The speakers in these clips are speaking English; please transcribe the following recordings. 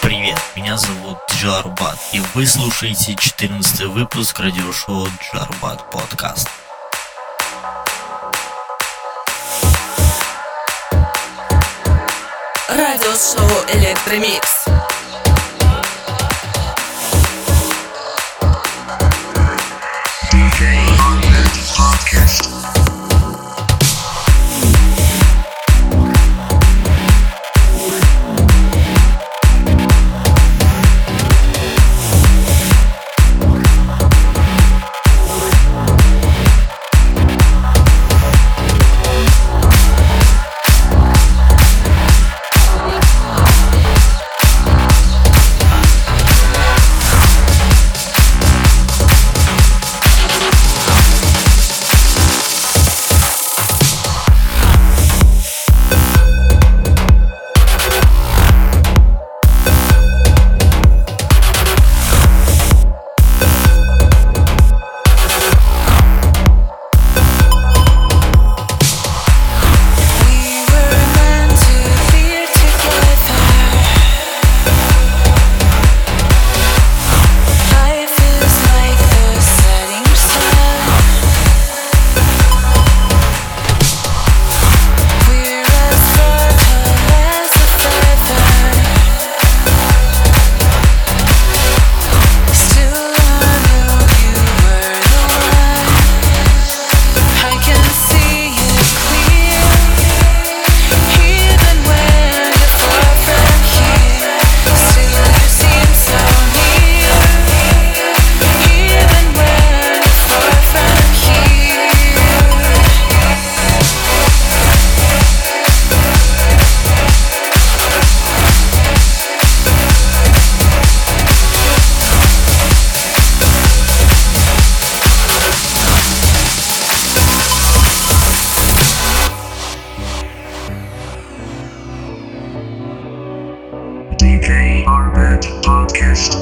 Привет, меня зовут Джарбат, и вы слушаете 14 выпуск радиошоу Джарбат Подкаст. Радиошоу Электромикс. podcast.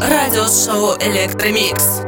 радиошоу «Электромикс».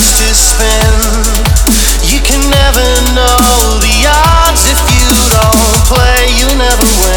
To spin. You can never know the odds if you don't play, you never win.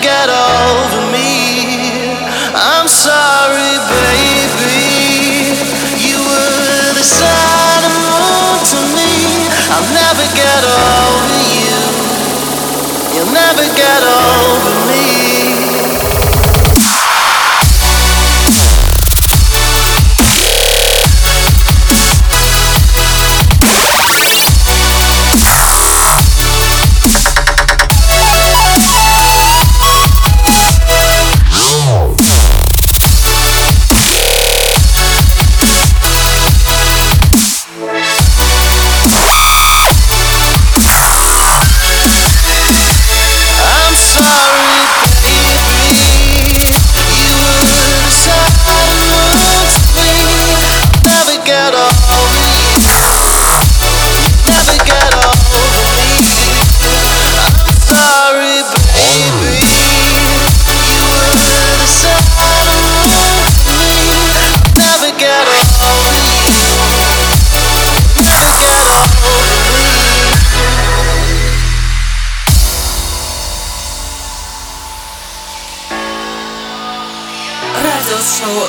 Get over me. I'm sorry, baby. You were the sun and moon to me. I'll never get over you. You'll never get over me.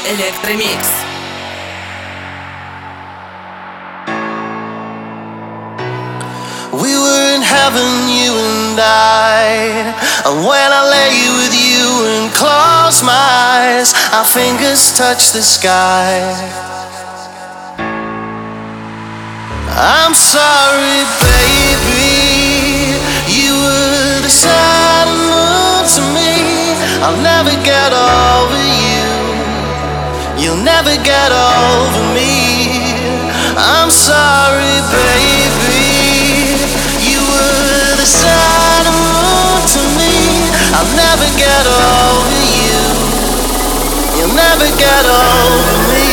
Электромикс. We were in heaven, you and I. And when I lay you with you and close my eyes, our fingers touch the sky. I'm sorry, baby. You'll never get over me. I'm sorry, baby. You were the sun and moon to me. I'll never get over you. You'll never get over me.